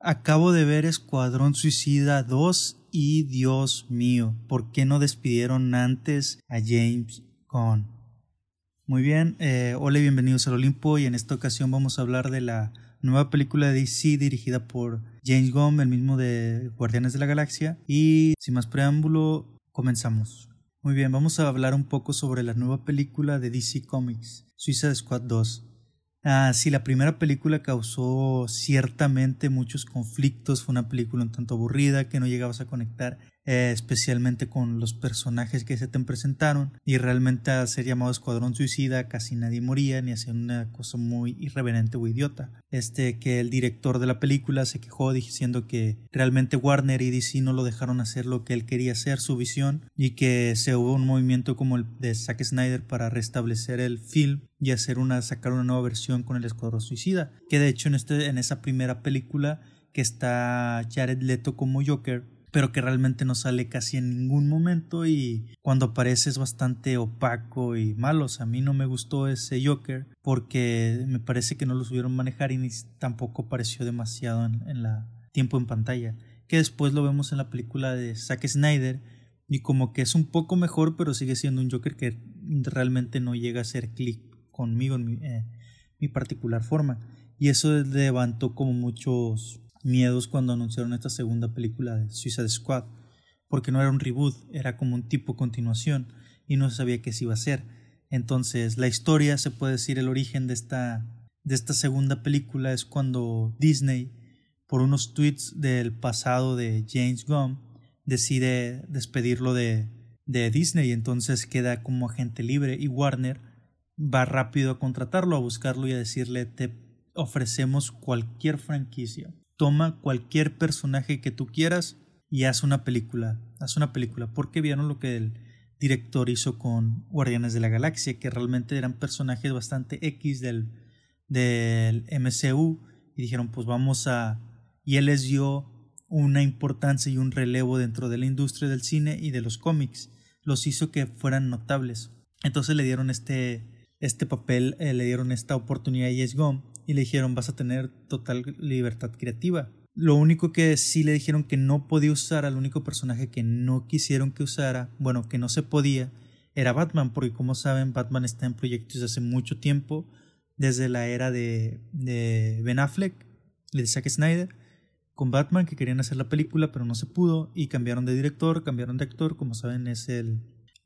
Acabo de ver Escuadrón Suicida 2 y Dios mío, ¿por qué no despidieron antes a James Gunn? Muy bien, eh, hola y bienvenidos al Olimpo y en esta ocasión vamos a hablar de la nueva película de DC dirigida por James Gunn, el mismo de Guardianes de la Galaxia. Y sin más preámbulo, comenzamos. Muy bien, vamos a hablar un poco sobre la nueva película de DC Comics, Suicide Squad 2. Ah, sí, la primera película causó ciertamente muchos conflictos, fue una película un tanto aburrida que no llegabas a conectar eh, especialmente con los personajes que se te presentaron y realmente al ser llamado Escuadrón Suicida casi nadie moría ni hacían una cosa muy irreverente o idiota. Este que el director de la película se quejó diciendo que realmente Warner y DC no lo dejaron hacer lo que él quería hacer, su visión, y que se hubo un movimiento como el de Zack Snyder para restablecer el film y hacer una sacar una nueva versión con el Escuadrón Suicida, que de hecho en este en esa primera película que está Jared Leto como Joker pero que realmente no sale casi en ningún momento y cuando aparece es bastante opaco y malo. O sea, a mí no me gustó ese Joker porque me parece que no lo supieron manejar y ni tampoco pareció demasiado en, en la tiempo en pantalla. Que después lo vemos en la película de Zack Snyder y como que es un poco mejor, pero sigue siendo un Joker que realmente no llega a hacer clic conmigo en mi, eh, mi particular forma. Y eso levantó como muchos miedos cuando anunciaron esta segunda película de Suicide Squad, porque no era un reboot, era como un tipo continuación y no se sabía qué se iba a hacer. Entonces, la historia, se puede decir, el origen de esta, de esta segunda película es cuando Disney, por unos tweets del pasado de James Gunn, decide despedirlo de, de Disney, entonces queda como agente libre y Warner va rápido a contratarlo, a buscarlo y a decirle te ofrecemos cualquier franquicia toma cualquier personaje que tú quieras y haz una película, haz una película, porque vieron lo que el director hizo con Guardianes de la Galaxia, que realmente eran personajes bastante X del, del MCU, y dijeron, pues vamos a... Y él les dio una importancia y un relevo dentro de la industria del cine y de los cómics, los hizo que fueran notables. Entonces le dieron este, este papel, eh, le dieron esta oportunidad a Yes Gum y le dijeron vas a tener total libertad creativa. Lo único que sí le dijeron que no podía usar, al único personaje que no quisieron que usara, bueno, que no se podía, era Batman, porque como saben, Batman está en proyectos hace mucho tiempo, desde la era de, de Ben Affleck y de Zack Snyder, con Batman, que querían hacer la película, pero no se pudo, y cambiaron de director, cambiaron de actor, como saben, es el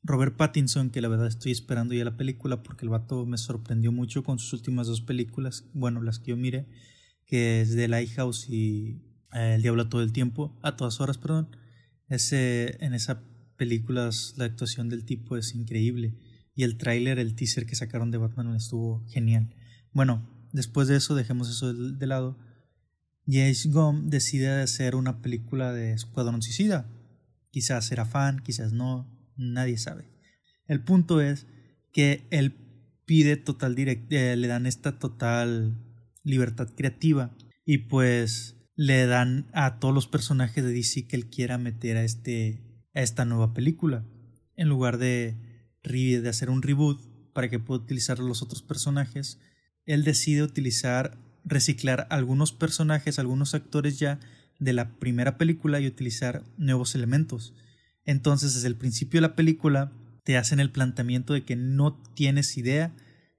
Robert Pattinson, que la verdad estoy esperando ya la película porque el vato me sorprendió mucho con sus últimas dos películas, bueno, las que yo mire, que es The Lighthouse y eh, El Diablo todo el tiempo, a todas horas, perdón. Ese, en esa película la actuación del tipo es increíble y el tráiler, el teaser que sacaron de Batman estuvo genial. Bueno, después de eso, dejemos eso de, lado. James Gunn decide hacer una película de Escuadrón Suicida. Quizás era fan, quizás no, nadie sabe. El punto es que él pide total direct eh, le dan esta total libertad creativa y pues le dan a todos los personajes de DC que él quiera meter a este a esta nueva película en lugar de de hacer un reboot para que pueda utilizar los otros personajes él decide utilizar reciclar algunos personajes algunos actores ya de la primera película y utilizar nuevos elementos entonces, desde el principio de la película, te hacen el planteamiento de que no tienes idea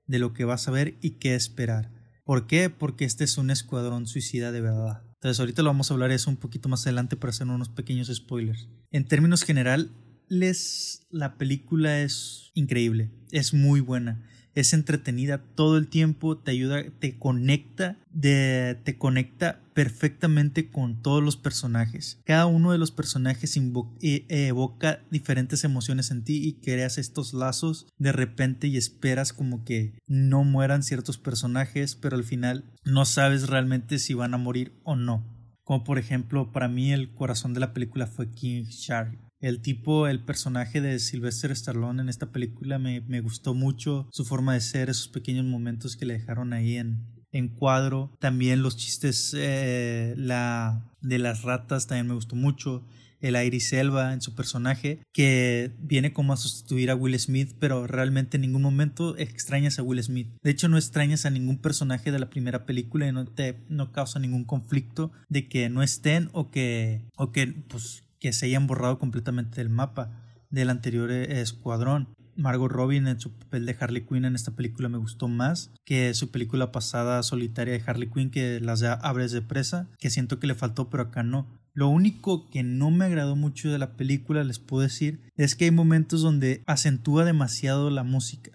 de lo que vas a ver y qué esperar. ¿Por qué? Porque este es un escuadrón suicida de verdad. Entonces, ahorita lo vamos a hablar eso un poquito más adelante para hacer unos pequeños spoilers. En términos generales, la película es increíble, es muy buena es entretenida todo el tiempo, te ayuda, te conecta, te conecta perfectamente con todos los personajes. Cada uno de los personajes e, evoca diferentes emociones en ti y creas estos lazos de repente y esperas como que no mueran ciertos personajes, pero al final no sabes realmente si van a morir o no. Como por ejemplo, para mí el corazón de la película fue King Shark. El tipo, el personaje de Sylvester Stallone en esta película me, me gustó mucho, su forma de ser, esos pequeños momentos que le dejaron ahí en, en cuadro. También los chistes eh, la, de las ratas también me gustó mucho. el Iris Elba en su personaje, que viene como a sustituir a Will Smith, pero realmente en ningún momento extrañas a Will Smith. De hecho, no extrañas a ningún personaje de la primera película y no te no causa ningún conflicto de que no estén o que, o que, pues, que se hayan borrado completamente del mapa del anterior eh, escuadrón. Margot Robin en su papel de Harley Quinn en esta película me gustó más que su película pasada solitaria de Harley Quinn que las de Abres de Presa, que siento que le faltó pero acá no. Lo único que no me agradó mucho de la película, les puedo decir, es que hay momentos donde acentúa demasiado la música.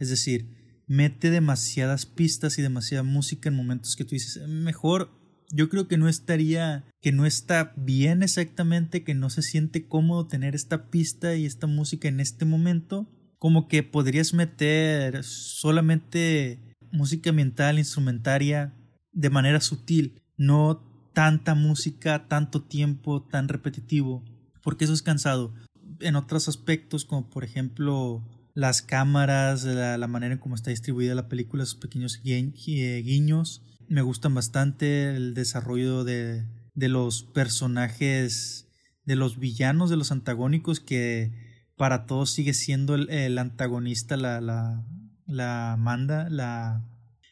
Es decir, mete demasiadas pistas y demasiada música en momentos que tú dices, mejor yo creo que no estaría, que no está bien exactamente, que no se siente cómodo tener esta pista y esta música en este momento. Como que podrías meter solamente música ambiental, instrumentaria, de manera sutil, no tanta música, tanto tiempo, tan repetitivo, porque eso es cansado. En otros aspectos, como por ejemplo las cámaras, la, la manera en cómo está distribuida la película, esos pequeños guiños, me gustan bastante el desarrollo de, de los personajes, de los villanos, de los antagónicos, que para todos sigue siendo el, antagonista, la, la, la Amanda, la,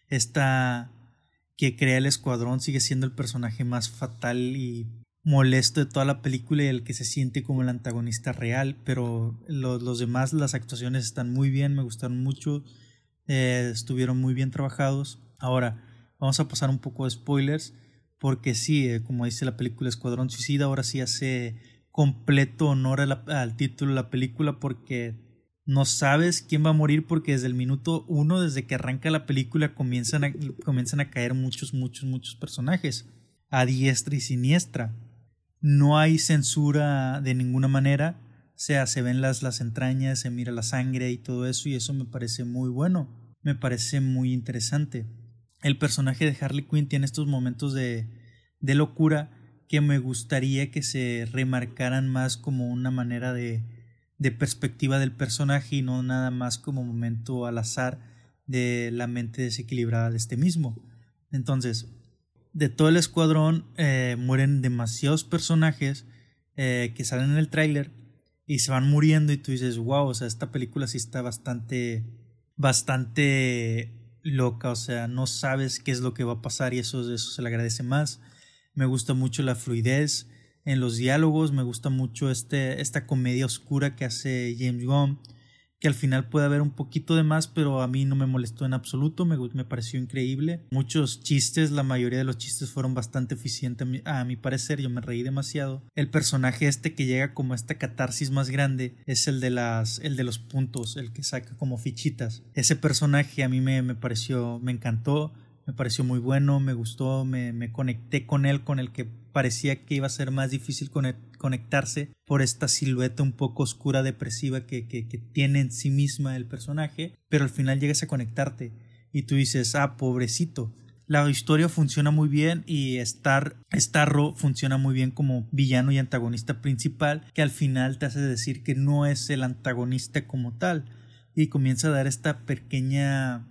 esta que crea el escuadrón, sigue siendo el personaje más fatal y molesto de toda la película y el que se siente como el antagonista real, pero los, los demás, las actuaciones están muy bien, me gustaron mucho, eh, estuvieron muy bien trabajados. Ahora, Vamos a pasar un poco de spoilers, porque sí, eh, como dice la película Escuadrón Suicida, ahora sí hace completo honor al título de la película porque no sabes quién va a morir porque desde el minuto uno, desde que arranca la película, comienzan a, caer muchos, muchos, muchos personajes a diestra y siniestra. No hay censura de ninguna manera, o sea, se ven las entrañas, se mira la sangre y todo eso y eso me parece muy bueno, me parece muy interesante el personaje de Harley Quinn tiene estos momentos de, de locura que me gustaría que se remarcaran más como una manera de, de perspectiva del personaje y no nada más como momento al azar de la mente desequilibrada de este mismo. Entonces, de todo el escuadrón eh, mueren demasiados personajes eh, que salen en el tráiler y se van muriendo y tú dices, wow, o sea, esta película sí está bastante, bastante loca, o sea, no sabes qué es lo que va a pasar y eso, eso se le agradece más. Me gusta mucho la fluidez en los diálogos, me gusta mucho este, esta comedia oscura que hace James Gunn que al final puede haber un poquito de más, pero a mí no me molestó en absoluto, me, me pareció increíble. Muchos chistes, la mayoría de los chistes fueron bastante eficientes a mi, parecer, yo me reí demasiado. El personaje este que llega como esta catarsis más grande es el de las el de los puntos, el que saca como fichitas. Ese personaje a mí me, me pareció, me encantó, me pareció muy bueno, me gustó, me, me conecté con él, con el que parecía que iba a ser más difícil conectarse por esta silueta un poco oscura, depresiva que, que, tiene en sí misma el personaje, pero al final llegas a conectarte y tú dices, ah, pobrecito. La historia funciona muy bien y Star, Starro funciona muy bien como villano y antagonista principal, que al final te hace decir que no es el antagonista como tal y comienza a dar esta pequeña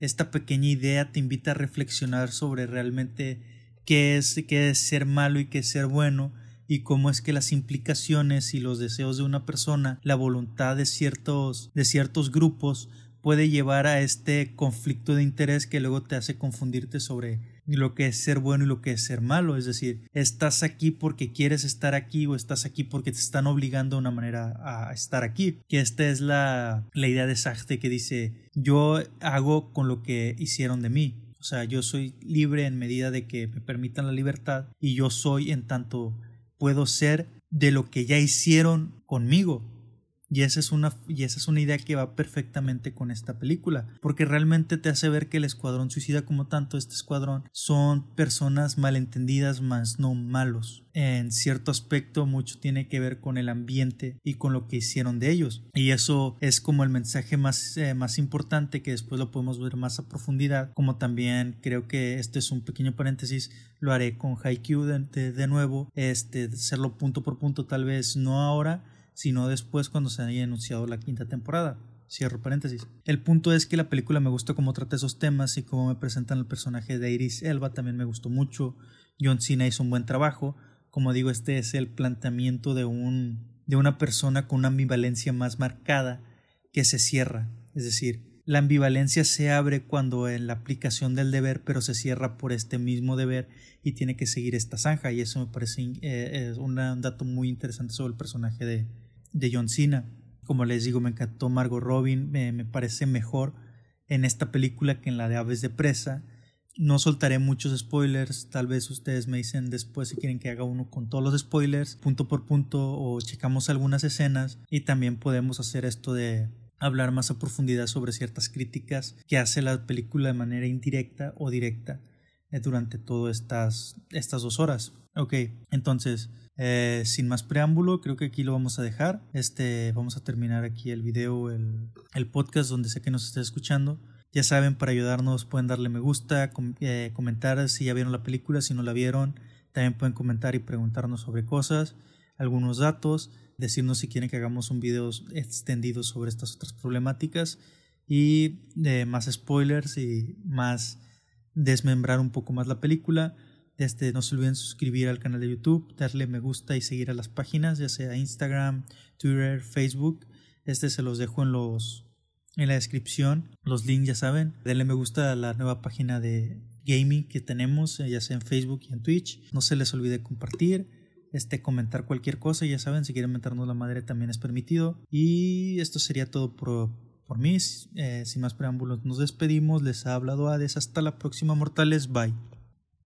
esta pequeña idea te invita a reflexionar sobre realmente qué es, qué es ser malo y qué es ser bueno y cómo es que las implicaciones y los deseos de una persona, la voluntad de ciertos, de ciertos grupos puede llevar a este conflicto de interés que luego te hace confundirte sobre lo que es ser bueno y lo que es ser malo. Es decir, estás aquí porque quieres estar aquí o estás aquí porque te están obligando de una manera a estar aquí. Que esta es la, la idea de Sartre que dice yo hago con lo que hicieron de mí. O sea, yo soy libre en medida de que me permitan la libertad y yo soy en tanto puedo ser de lo que ya hicieron conmigo. Y esa, es una, y esa es una idea que va perfectamente con esta película, porque realmente te hace ver que el escuadrón suicida como tanto, este escuadrón, son personas malentendidas más no malos. En cierto aspecto mucho tiene que ver con el ambiente y con lo que hicieron de ellos. Y eso es como el mensaje más, eh, más importante que después lo podemos ver más a profundidad, como también creo que este es un pequeño paréntesis, lo haré con Haikyuu de, de nuevo, este, hacerlo punto por punto tal vez no ahora, sino después cuando se haya anunciado la quinta temporada. Cierro paréntesis. El punto es que la película me gusta cómo trata esos temas y cómo me presentan el personaje de Iris Elba también me gustó mucho. John Cena hizo un buen trabajo. Como digo, este es el planteamiento de un de una persona con una ambivalencia más marcada que se cierra, es decir, la ambivalencia se abre cuando en la aplicación del deber, pero se cierra por este mismo deber y tiene que seguir esta zanja. Y eso me parece eh, un dato muy interesante sobre el personaje de, de John Cena. Como les digo, me encantó Margot Robin, me, parece mejor en esta película que en la de Aves de Presa. No soltaré muchos spoilers, tal vez ustedes me dicen después si quieren que haga uno con todos los spoilers, punto por punto, o checamos algunas escenas y también podemos hacer esto de hablar más a profundidad sobre ciertas críticas que hace la película de manera indirecta o directa eh, durante todas estas, estas dos horas. Ok, entonces eh, sin más preámbulo, creo que aquí lo vamos a dejar. Este, vamos a terminar aquí el video, el, podcast donde sé que nos está escuchando. Ya saben, para ayudarnos pueden darle me gusta, eh, comentar si ya vieron la película, si no la vieron. También pueden comentar y preguntarnos sobre cosas, algunos datos, decirnos si quieren que hagamos un video extendido sobre estas otras problemáticas y de más spoilers y más desmembrar un poco más la película. Este, no se olviden suscribir al canal de YouTube, darle me gusta y seguir a las páginas, ya sea Instagram, Twitter, Facebook. Este se los dejo en los en la descripción, los links ya saben. Denle me gusta a la nueva página de gaming que tenemos, eh, ya sea en Facebook y en Twitch. No se les olvide compartir, este comentar cualquier cosa, ya saben, si quieren meternos la madre también es permitido. Y esto sería todo por, por mí. Eh, sin más preámbulos, nos despedimos. Les ha hablado Hades. Hasta la próxima, mortales. Bye.